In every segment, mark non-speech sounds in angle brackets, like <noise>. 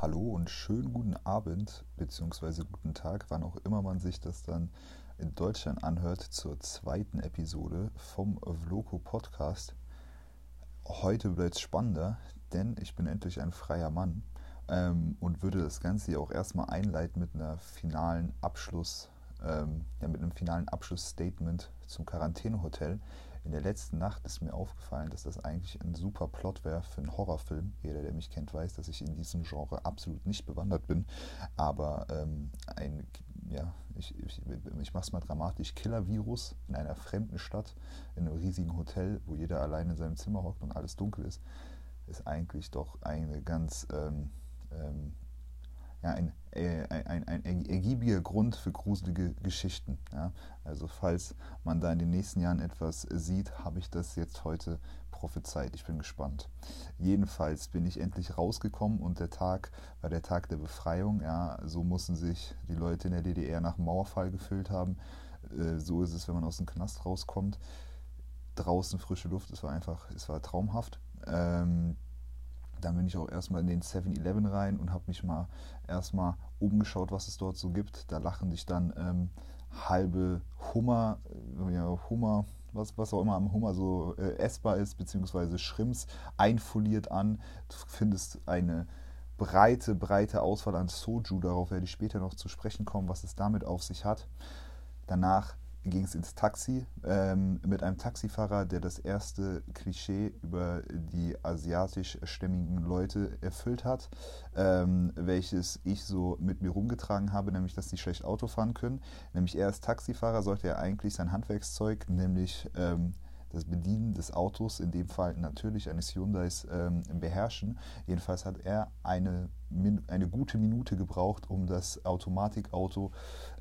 Hallo und schönen guten Abend bzw. guten Tag, wann auch immer man sich das dann in Deutschland anhört, zur zweiten Episode vom Vloco Podcast. Heute wird es spannender, denn ich bin endlich ein freier Mann ähm, und würde das Ganze hier auch erstmal einleiten mit einer finalen Abschluss, ähm, ja, mit einem finalen Abschlussstatement zum Quarantänehotel. In der letzten Nacht ist mir aufgefallen, dass das eigentlich ein super Plot wäre für einen Horrorfilm. Jeder, der mich kennt, weiß, dass ich in diesem Genre absolut nicht bewandert bin. Aber ähm, ein, ja, ich, ich, ich mache es mal dramatisch, Killer-Virus in einer fremden Stadt, in einem riesigen Hotel, wo jeder allein in seinem Zimmer hockt und alles dunkel ist, ist eigentlich doch eine ganz ähm, ähm, ja, ein, äh, ein, ein, ein ergiebiger Grund für gruselige Geschichten. Ja? Also falls man da in den nächsten Jahren etwas sieht, habe ich das jetzt heute prophezeit. Ich bin gespannt. Jedenfalls bin ich endlich rausgekommen und der Tag war der Tag der Befreiung. Ja? So mussten sich die Leute in der DDR nach Mauerfall gefüllt haben. Äh, so ist es, wenn man aus dem Knast rauskommt. Draußen frische Luft, es war einfach, es war traumhaft. Ähm, dann bin ich auch erstmal in den 7-Eleven rein und habe mich mal erstmal umgeschaut, was es dort so gibt. Da lachen dich dann ähm, halbe Hummer, äh, ja, Hummer, was, was auch immer am Hummer so äh, essbar ist, beziehungsweise Shrimps einfoliert an. Du findest eine breite, breite Auswahl an Soju. Darauf werde ich später noch zu sprechen kommen, was es damit auf sich hat. Danach ging es ins Taxi ähm, mit einem Taxifahrer, der das erste Klischee über die asiatischstämmigen Leute erfüllt hat, ähm, welches ich so mit mir rumgetragen habe, nämlich dass die schlecht Auto fahren können. Nämlich er als Taxifahrer sollte er eigentlich sein Handwerkszeug, nämlich ähm, das Bedienen des Autos, in dem Fall natürlich eines Hyundais, ähm, beherrschen. Jedenfalls hat er eine, eine gute Minute gebraucht, um das Automatikauto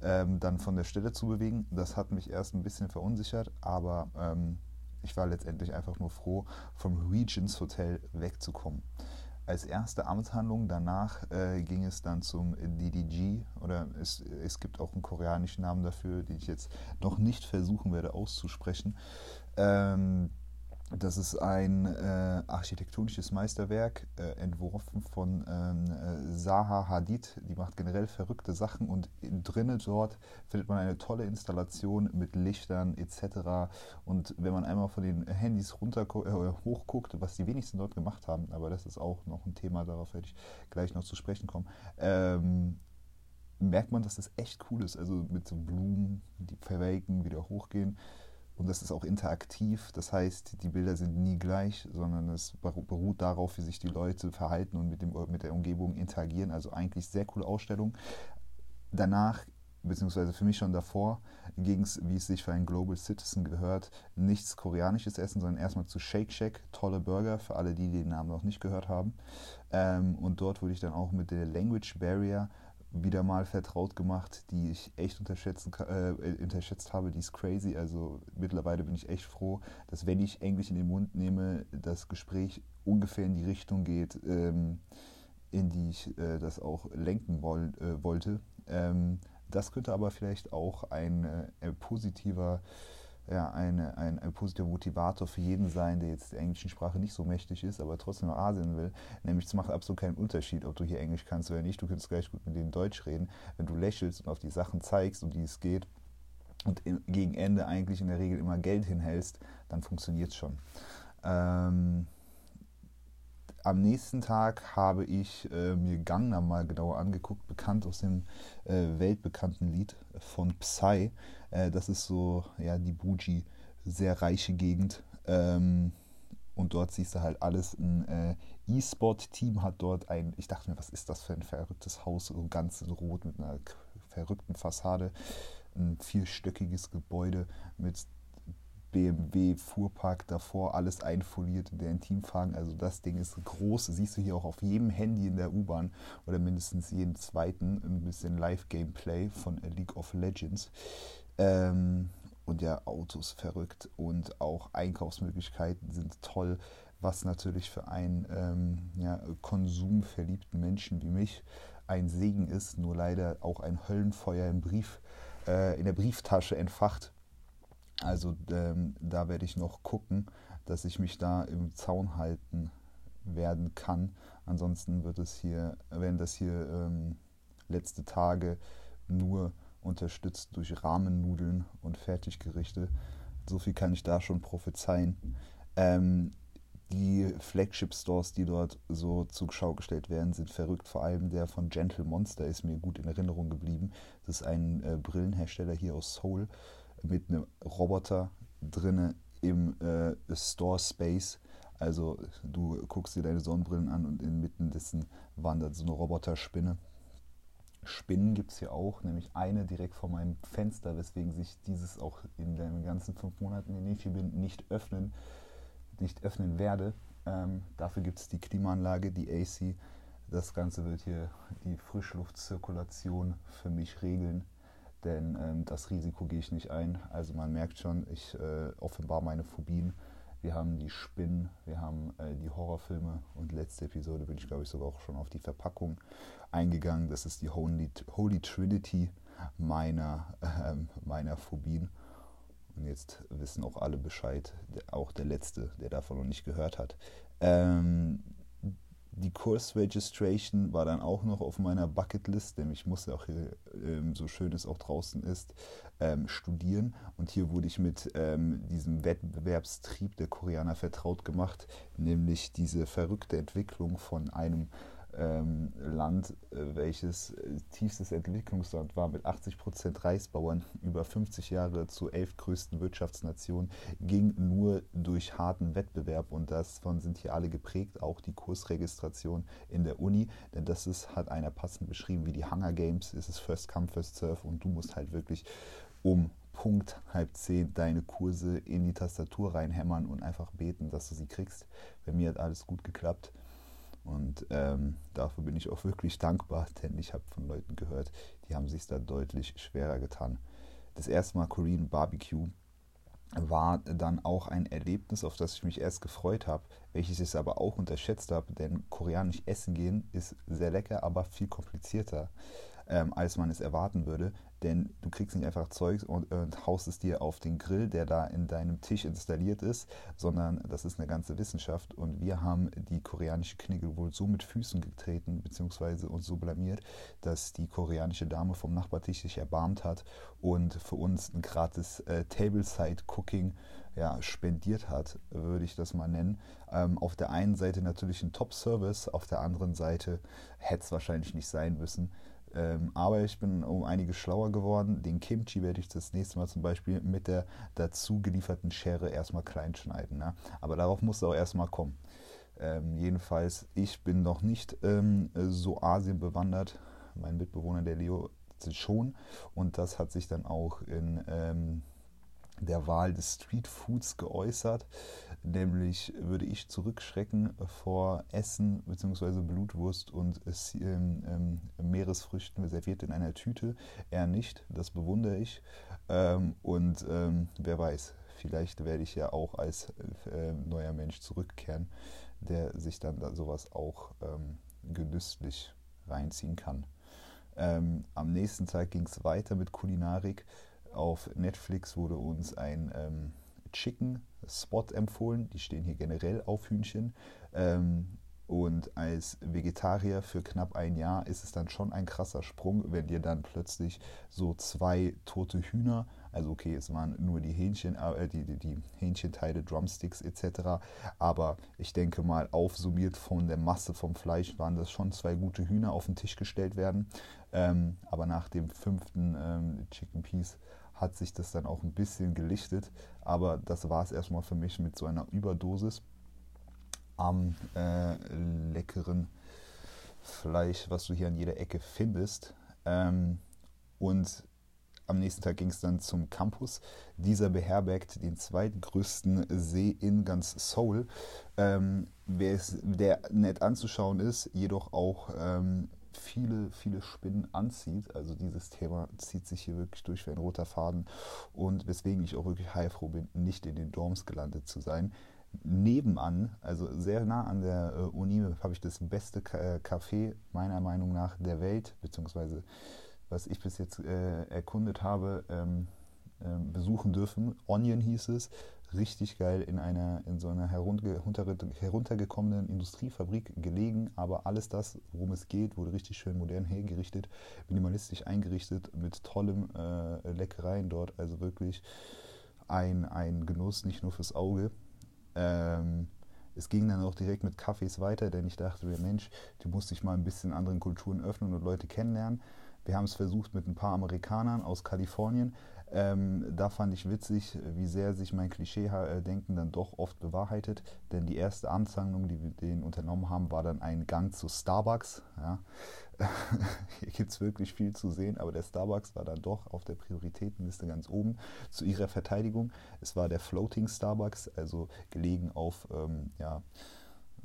ähm, dann von der Stelle zu bewegen. Das hat mich erst ein bisschen verunsichert, aber ähm, ich war letztendlich einfach nur froh, vom Regents Hotel wegzukommen als erste Amtshandlung. Danach äh, ging es dann zum DDG oder es, es gibt auch einen koreanischen Namen dafür, den ich jetzt noch nicht versuchen werde auszusprechen. Ähm, das ist ein äh, architektonisches Meisterwerk, äh, entworfen von ähm, äh, Zaha Hadid. Die macht generell verrückte Sachen und drinnen dort findet man eine tolle Installation mit Lichtern etc. Und wenn man einmal von den Handys runter äh, hochguckt, was die wenigsten dort gemacht haben, aber das ist auch noch ein Thema, darauf werde ich gleich noch zu sprechen kommen, ähm, merkt man, dass das echt cool ist. Also mit so Blumen, die verwelken, wieder hochgehen. Und das ist auch interaktiv, das heißt, die Bilder sind nie gleich, sondern es beruht darauf, wie sich die Leute verhalten und mit, dem, mit der Umgebung interagieren. Also eigentlich sehr coole Ausstellung. Danach, beziehungsweise für mich schon davor, ging es, wie es sich für einen Global Citizen gehört, nichts koreanisches Essen, sondern erstmal zu Shake Shack, tolle Burger für alle, die den Namen noch nicht gehört haben. Ähm, und dort wurde ich dann auch mit der Language Barrier wieder mal vertraut gemacht, die ich echt unterschätzen, äh, unterschätzt habe. Die ist crazy. Also mittlerweile bin ich echt froh, dass wenn ich Englisch in den Mund nehme, das Gespräch ungefähr in die Richtung geht, ähm, in die ich äh, das auch lenken woll, äh, wollte. Ähm, das könnte aber vielleicht auch ein äh, positiver ja, eine, ein, ein positiver Motivator für jeden sein, der jetzt der englischen Sprache nicht so mächtig ist, aber trotzdem nach Asien will. Nämlich es macht absolut keinen Unterschied, ob du hier Englisch kannst oder nicht. Du kannst gleich gut mit denen Deutsch reden. Wenn du lächelst und auf die Sachen zeigst, um die es geht und im, gegen Ende eigentlich in der Regel immer Geld hinhältst, dann funktioniert es schon. Ähm, am nächsten Tag habe ich äh, mir Gangnam mal genauer angeguckt, bekannt aus dem äh, weltbekannten Lied von Psy. Äh, das ist so, ja, die Buji, sehr reiche Gegend. Ähm, und dort siehst du halt alles. Ein äh, E-Sport-Team hat dort ein, ich dachte mir, was ist das für ein verrücktes Haus, so ganz rot mit einer verrückten Fassade. Ein vierstöckiges Gebäude mit BMW Fuhrpark davor, alles einfoliert in der Intimfragen. Also das Ding ist groß, siehst du hier auch auf jedem Handy in der U-Bahn oder mindestens jeden zweiten ein bisschen Live-Gameplay von League of Legends. Ähm, und ja, Autos verrückt und auch Einkaufsmöglichkeiten sind toll, was natürlich für einen ähm, ja, konsumverliebten Menschen wie mich ein Segen ist, nur leider auch ein Höllenfeuer im Brief, äh, in der Brieftasche entfacht also ähm, da werde ich noch gucken, dass ich mich da im Zaun halten werden kann. Ansonsten wird es hier, werden das hier ähm, letzte Tage nur unterstützt durch Rahmennudeln und Fertiggerichte. So viel kann ich da schon prophezeien. Ähm, die Flagship-Stores, die dort so zur Schau gestellt werden, sind verrückt. Vor allem der von Gentle Monster ist mir gut in Erinnerung geblieben. Das ist ein äh, Brillenhersteller hier aus Seoul mit einem Roboter drinne im äh, Store Space. Also du guckst dir deine Sonnenbrillen an und inmitten dessen wandert so eine Roboterspinne. Spinnen gibt es hier auch, nämlich eine direkt vor meinem Fenster, weswegen sich dieses auch in den ganzen fünf Monaten, in denen ich hier bin, nicht öffnen, nicht öffnen werde. Ähm, dafür gibt es die Klimaanlage, die AC. Das Ganze wird hier die Frischluftzirkulation für mich regeln, denn ähm, das Risiko gehe ich nicht ein. Also man merkt schon, ich äh, offenbar meine Phobien wir haben die Spinnen, wir haben äh, die Horrorfilme und letzte Episode bin ich, glaube ich, sogar auch schon auf die Verpackung eingegangen. Das ist die Holy, Holy Trinity meiner, äh, meiner Phobien. Und jetzt wissen auch alle Bescheid, auch der Letzte, der davon noch nicht gehört hat. Ähm, die Course Registration war dann auch noch auf meiner Bucketlist, denn ich musste auch hier, ähm, so schön es auch draußen ist, ähm, studieren. Und hier wurde ich mit ähm, diesem Wettbewerbstrieb der Koreaner vertraut gemacht, nämlich diese verrückte Entwicklung von einem ähm, Land, äh, welches äh, tiefstes Entwicklungsland war, mit 80 Prozent Reisbauern, über 50 Jahre zur elftgrößten Wirtschaftsnation, ging nur durch harten Wettbewerb und davon sind hier alle geprägt, auch die Kursregistration in der Uni, denn das ist, hat einer passend beschrieben wie die Hunger Games, ist es First Come, First Serve und du musst halt wirklich um Punkt halb zehn deine Kurse in die Tastatur reinhämmern und einfach beten, dass du sie kriegst. Bei mir hat alles gut geklappt. Und ähm, dafür bin ich auch wirklich dankbar, <laughs> denn ich habe von Leuten gehört, die haben sich da deutlich schwerer getan. Das erste Mal Korean Barbecue war dann auch ein Erlebnis, auf das ich mich erst gefreut habe, welches ich aber auch unterschätzt habe, denn koreanisch essen gehen ist sehr lecker, aber viel komplizierter, ähm, als man es erwarten würde. Denn du kriegst nicht einfach Zeug und, und, haust es dir auf den Grill, der da in deinem Tisch installiert ist, sondern das ist eine ganze Wissenschaft. Und wir haben die koreanische Knigge wohl so mit Füßen getreten, beziehungsweise uns so blamiert, dass die koreanische Dame vom Nachbartisch sich erbarmt hat und für uns ein gratis äh, Tableside-Cooking ja, spendiert hat, würde ich das mal nennen. Ähm, auf der einen Seite natürlich ein Top-Service, auf der anderen Seite hätte es wahrscheinlich nicht sein müssen. Ähm, aber ich bin um einiges schlauer geworden. Den Kimchi werde ich das nächste Mal zum Beispiel mit der dazu gelieferten Schere erstmal klein schneiden. Ne? Aber darauf muss auch erstmal kommen. Ähm, jedenfalls, ich bin noch nicht ähm, so Asien bewandert. Mein Mitbewohner, der Leo, schon. Und das hat sich dann auch in ähm, der Wahl des Street Foods geäußert. Nämlich würde ich zurückschrecken vor Essen bzw. Blutwurst und ähm, ähm, Meeresfrüchten serviert in einer Tüte. Er nicht, das bewundere ich. Ähm, und ähm, wer weiß, vielleicht werde ich ja auch als äh, neuer Mensch zurückkehren, der sich dann da sowas auch ähm, genüsslich reinziehen kann. Ähm, am nächsten Tag ging es weiter mit Kulinarik auf Netflix wurde uns ein ähm, Chicken Spot empfohlen. Die stehen hier generell auf Hühnchen. Ähm, und als Vegetarier für knapp ein Jahr ist es dann schon ein krasser Sprung, wenn dir dann plötzlich so zwei tote Hühner, also okay, es waren nur die Hähnchen, äh, die, die, die Hähnchenteile, Drumsticks etc. Aber ich denke mal, aufsummiert von der Masse vom Fleisch waren das schon zwei gute Hühner auf den Tisch gestellt werden. Ähm, aber nach dem fünften ähm, Chicken Piece hat sich das dann auch ein bisschen gelichtet. Aber das war es erstmal für mich mit so einer Überdosis am äh, leckeren Fleisch, was du hier an jeder Ecke findest. Ähm, und am nächsten Tag ging es dann zum Campus. Dieser beherbergt den zweitgrößten See in ganz Seoul, ähm, der nett anzuschauen ist, jedoch auch ähm, viele, viele Spinnen anzieht. Also dieses Thema zieht sich hier wirklich durch wie ein roter Faden und weswegen ich auch wirklich heilfroh bin, nicht in den Dorms gelandet zu sein. Nebenan, also sehr nah an der äh, Uni, habe ich das beste äh, Café meiner Meinung nach der Welt, beziehungsweise was ich bis jetzt äh, erkundet habe, ähm, besuchen dürfen. Onion hieß es. richtig geil in einer in so einer herunter, heruntergekommenen Industriefabrik gelegen, aber alles das, worum es geht, wurde richtig schön modern hergerichtet, minimalistisch eingerichtet mit tollem äh, Leckereien dort, also wirklich ein, ein Genuss nicht nur fürs Auge. Ähm, es ging dann auch direkt mit Kaffees weiter, denn ich dachte mir, Mensch, du musst dich mal ein bisschen anderen Kulturen öffnen und Leute kennenlernen. Wir haben es versucht mit ein paar Amerikanern aus Kalifornien. Ähm, da fand ich witzig, wie sehr sich mein Klischee-Denken dann doch oft bewahrheitet. Denn die erste Amtshandlung, die wir denen unternommen haben, war dann ein Gang zu Starbucks. Ja. <laughs> Hier gibt es wirklich viel zu sehen, aber der Starbucks war dann doch auf der Prioritätenliste ganz oben. Zu ihrer Verteidigung, es war der Floating Starbucks, also gelegen auf ähm, ja,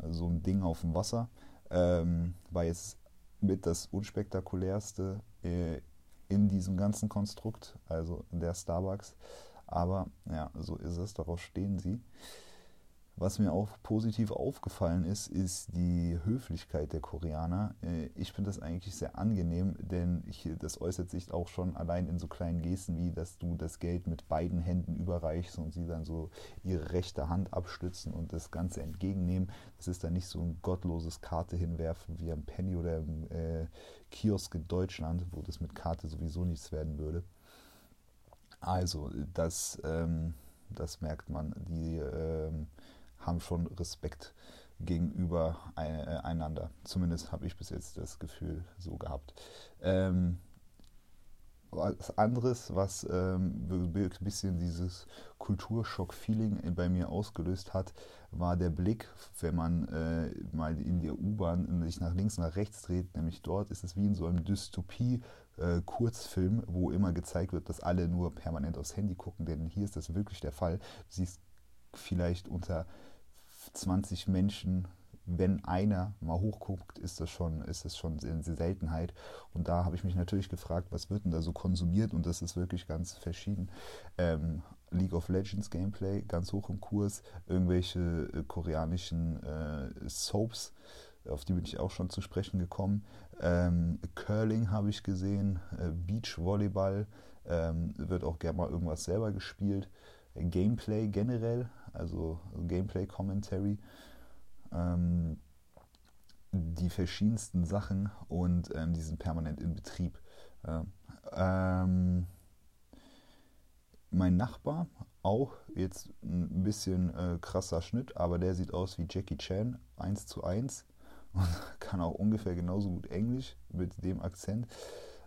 so ein Ding auf dem Wasser. Ähm, war jetzt mit das unspektakulärste äh, in diesem ganzen Konstrukt, also der Starbucks. Aber ja, so ist es, darauf stehen sie. Was mir auch positiv aufgefallen ist, ist die Höflichkeit der Koreaner. Äh, ich finde das eigentlich sehr angenehm, denn ich, das äußert sich auch schon allein in so kleinen Gesten wie, dass du das Geld mit beiden Händen überreichst und sie dann so ihre rechte Hand abstützen und das Ganze entgegennehmen. Das ist dann nicht so ein gottloses Karte hinwerfen wie am Penny oder im äh, Kiosk in Deutschland, wo das mit Karte sowieso nichts werden würde. Also, das, ähm, das merkt man. Die ähm, haben schon Respekt gegenüber äh, einander. Zumindest habe ich bis jetzt das Gefühl so gehabt. Ähm, was anderes, was ähm, ein bisschen dieses Kulturschock-Feeling bei mir ausgelöst hat, war der Blick, wenn man äh, mal in der U-Bahn sich nach links, nach rechts dreht. Nämlich dort ist es wie in so einem Dystopie-Kurzfilm, äh, wo immer gezeigt wird, dass alle nur permanent aufs Handy gucken. Denn hier ist das wirklich der Fall. Du siehst vielleicht unter 20 Menschen, wenn einer mal hochguckt, ist das schon, ist das schon eine Seltenheit. Und da habe ich mich natürlich gefragt, was wird denn da so konsumiert? Und das ist wirklich ganz verschieden. Ähm, League of Legends Gameplay ganz hoch im Kurs, irgendwelche äh, koreanischen äh, Soaps, auf die bin ich auch schon zu sprechen gekommen. Ähm, Curling habe ich gesehen, äh, Beachvolleyball, ähm, wird auch gerne mal irgendwas selber gespielt. Gameplay generell also Gameplay Commentary, ähm, die verschiedensten Sachen und ähm, die sind permanent in Betrieb. Ähm, mein Nachbar, auch jetzt ein bisschen äh, krasser Schnitt, aber der sieht aus wie Jackie Chan, 1 zu 1 <laughs> und kann auch ungefähr genauso gut Englisch mit dem Akzent.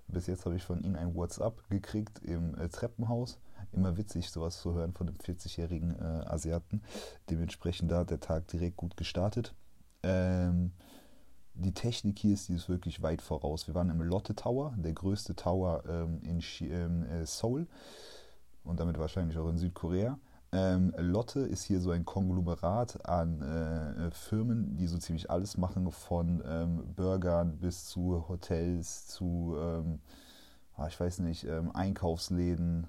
Bis jetzt habe ich von ihm ein WhatsApp gekriegt im äh, Treppenhaus immer witzig, sowas zu hören von einem 40-jährigen äh, Asiaten. Dementsprechend da hat der Tag direkt gut gestartet. Ähm, die Technik hier ist, die ist wirklich weit voraus. Wir waren im Lotte Tower, der größte Tower ähm, in ähm, äh, Seoul und damit wahrscheinlich auch in Südkorea. Ähm, Lotte ist hier so ein Konglomerat an äh, Firmen, die so ziemlich alles machen, von ähm, Burgern bis zu Hotels, zu, ähm, ah, ich weiß nicht, ähm, Einkaufsläden,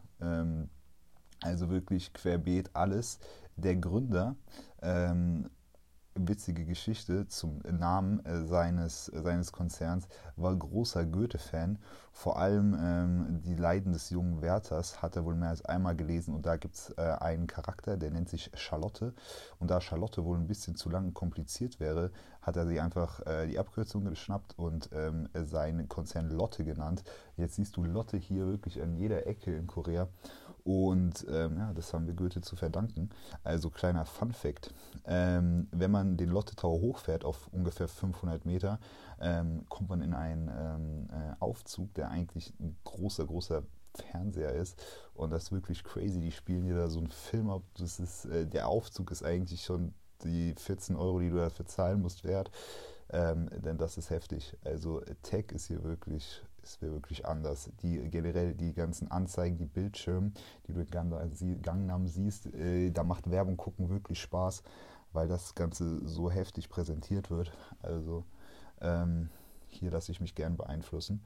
also wirklich querbeet alles. Der Gründer, ähm, witzige Geschichte zum Namen äh, seines, seines Konzerns, war großer Goethe-Fan. Vor allem ähm, die Leiden des jungen Werthers hat er wohl mehr als einmal gelesen und da gibt es äh, einen Charakter, der nennt sich Charlotte. Und da Charlotte wohl ein bisschen zu lang kompliziert wäre, hat er sie einfach äh, die Abkürzung geschnappt und ähm, seinen Konzern Lotte genannt. Jetzt siehst du Lotte hier wirklich an jeder Ecke in Korea. Und ähm, ja, das haben wir Goethe zu verdanken. Also kleiner Fun Fact. Ähm, wenn man den Lotte Tower hochfährt auf ungefähr 500 Meter, ähm, kommt man in einen ähm, äh, Aufzug, der eigentlich ein großer, großer Fernseher ist. Und das ist wirklich crazy. Die spielen hier da so einen Film ab. Das ist, äh, der Aufzug ist eigentlich schon die 14 Euro, die du dafür zahlen musst, wert. Ähm, denn das ist heftig. Also Tech ist hier wirklich ist wirklich anders. Die generell die ganzen Anzeigen, die Bildschirme, die du in Gangnam siehst, äh, da macht Werbung gucken wirklich Spaß, weil das Ganze so heftig präsentiert wird. Also ähm, hier lasse ich mich gern beeinflussen.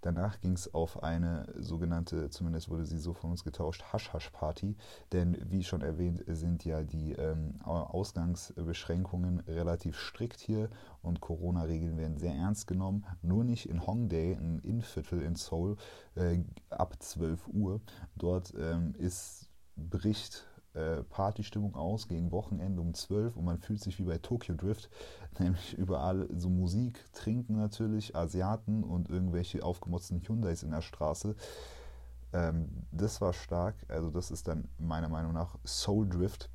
Danach ging es auf eine sogenannte, zumindest wurde sie so von uns getauscht, Hasch-Hasch-Party. Denn wie schon erwähnt, sind ja die ähm, Ausgangsbeschränkungen relativ strikt hier und Corona-Regeln werden sehr ernst genommen. Nur nicht in Hongdae, ein Innenviertel in Seoul, äh, ab 12 Uhr. Dort ähm, ist bricht äh, Partystimmung aus gegen Wochenende um 12 und man fühlt sich wie bei Tokyo Drift, <laughs> nämlich überall so Musik, Trinken natürlich, Asiaten und irgendwelche aufgemotzten Hyundais in der Straße. Ähm, das war stark, also das ist dann meiner Meinung nach Soul Drift.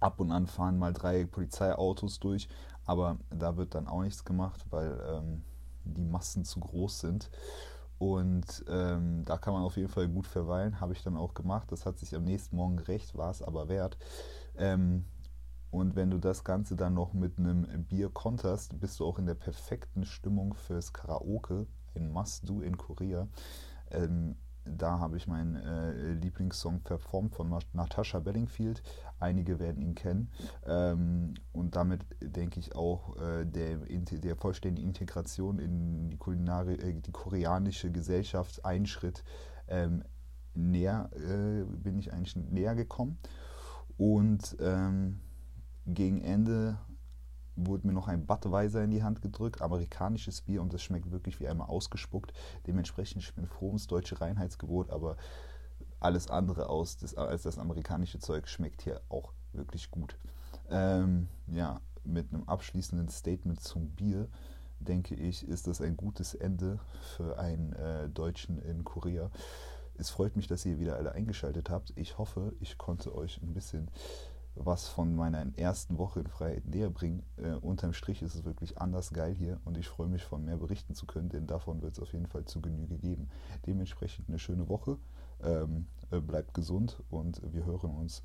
Ab und an fahren mal drei Polizeiautos durch, aber da wird dann auch nichts gemacht, weil ähm, die Massen zu groß sind. Und ähm, da kann man auf jeden Fall gut verweilen, habe ich dann auch gemacht. Das hat sich am nächsten Morgen gerecht, war es aber wert. Ähm, und wenn du das Ganze dann noch mit einem Bier konterst, bist du auch in der perfekten Stimmung fürs Karaoke, ein Must-Do in Korea. Ähm, da habe ich meinen äh, Lieblingssong performt von Natasha Bellingfield. Einige werden ihn kennen. Ähm, und damit denke ich auch äh, der, der vollständigen Integration in die, Kulinari äh, die koreanische Gesellschaft einen Schritt ähm, näher äh, bin ich eigentlich näher gekommen. Und ähm, gegen Ende wurde mir noch ein Budweiser in die Hand gedrückt, amerikanisches Bier und das schmeckt wirklich wie einmal ausgespuckt. Dementsprechend, ich bin froh ums deutsche Reinheitsgebot, aber alles andere aus das, als das amerikanische Zeug schmeckt hier auch wirklich gut. Ähm, ja, mit einem abschließenden Statement zum Bier, denke ich, ist das ein gutes Ende für einen äh, Deutschen in Korea. Es freut mich, dass ihr wieder alle eingeschaltet habt. Ich hoffe, ich konnte euch ein bisschen was von meiner ersten Woche in Freiheit näher bringen. Äh, unterm Strich ist es wirklich anders geil hier und ich freue mich, von mehr berichten zu können, denn davon wird es auf jeden Fall zu Genüge geben. Dementsprechend eine schöne Woche, ähm, äh, bleibt gesund und wir hören uns